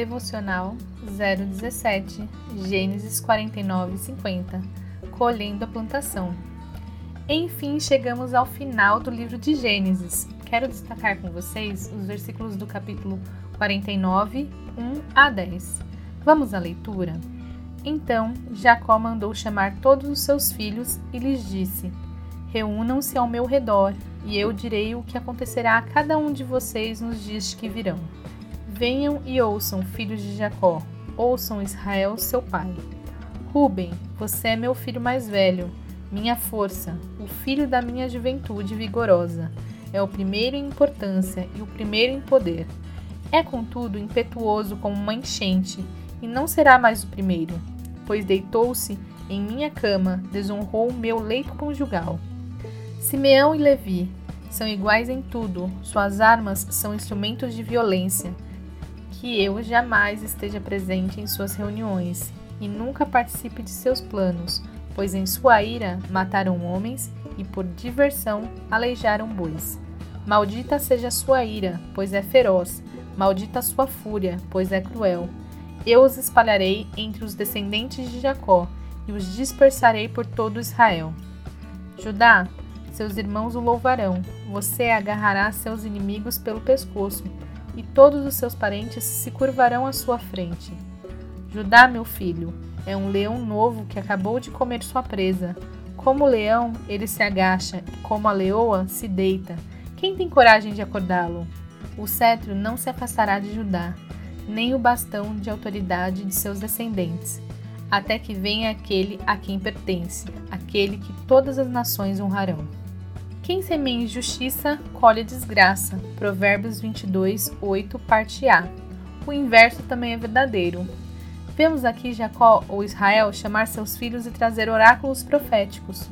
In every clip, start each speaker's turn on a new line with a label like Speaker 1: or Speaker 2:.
Speaker 1: Devocional 017, Gênesis 49 50 Colhendo a plantação. Enfim, chegamos ao final do livro de Gênesis. Quero destacar com vocês os versículos do capítulo 49, 1 a 10. Vamos à leitura? Então Jacó mandou chamar todos os seus filhos e lhes disse: Reúnam-se ao meu redor, e eu direi o que acontecerá a cada um de vocês nos dias que virão. Venham e ouçam, filhos de Jacó, ouçam Israel, seu pai. Ruben, você é meu filho mais velho, minha força, o filho da minha juventude vigorosa. É o primeiro em importância e o primeiro em poder. É, contudo, impetuoso como uma enchente, e não será mais o primeiro, pois deitou-se em minha cama, desonrou o meu leito conjugal. Simeão e Levi são iguais em tudo, suas armas são instrumentos de violência. Que eu jamais esteja presente em suas reuniões e nunca participe de seus planos, pois em sua ira mataram homens e por diversão aleijaram bois. Maldita seja sua ira, pois é feroz, maldita sua fúria, pois é cruel. Eu os espalharei entre os descendentes de Jacó e os dispersarei por todo Israel. Judá, seus irmãos o louvarão, você agarrará seus inimigos pelo pescoço, e todos os seus parentes se curvarão à sua frente. Judá, meu filho, é um leão novo que acabou de comer sua presa. Como o leão, ele se agacha, e como a leoa, se deita. Quem tem coragem de acordá-lo? O cetro não se afastará de Judá, nem o bastão de autoridade de seus descendentes, até que venha aquele a quem pertence, aquele que todas as nações honrarão. Quem semeia injustiça, colhe desgraça. Provérbios 22, 8, parte A. O inverso também é verdadeiro. Vemos aqui Jacó ou Israel chamar seus filhos e trazer oráculos proféticos.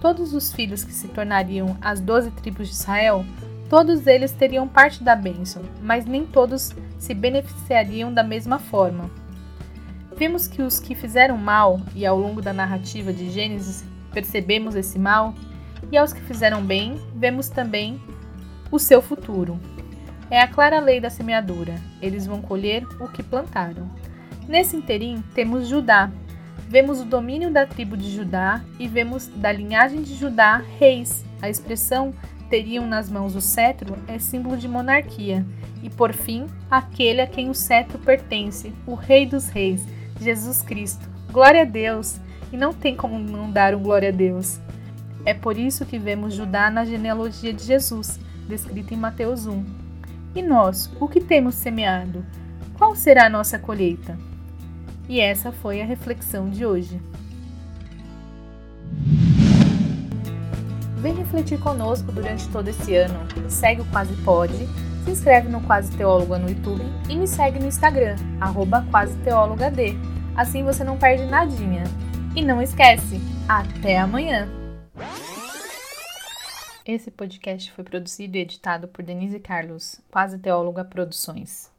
Speaker 1: Todos os filhos que se tornariam as doze tribos de Israel, todos eles teriam parte da bênção, mas nem todos se beneficiariam da mesma forma. Vemos que os que fizeram mal, e ao longo da narrativa de Gênesis percebemos esse mal, e aos que fizeram bem, vemos também o seu futuro. É a clara lei da semeadura: eles vão colher o que plantaram. Nesse interim, temos Judá. Vemos o domínio da tribo de Judá e vemos da linhagem de Judá reis. A expressão teriam nas mãos o cetro é símbolo de monarquia. E por fim, aquele a quem o cetro pertence, o Rei dos Reis, Jesus Cristo. Glória a Deus! E não tem como não dar um glória a Deus. É por isso que vemos Judá na genealogia de Jesus, descrita em Mateus 1. E nós, o que temos semeado? Qual será a nossa colheita? E essa foi a reflexão de hoje. Vem refletir conosco durante todo esse ano. Segue o Quase Pode, se inscreve no Quase Teóloga no YouTube e me segue no Instagram, arroba Quase Assim você não perde nadinha. E não esquece, até amanhã! Esse podcast foi produzido e editado por Denise Carlos, Quase Teóloga Produções.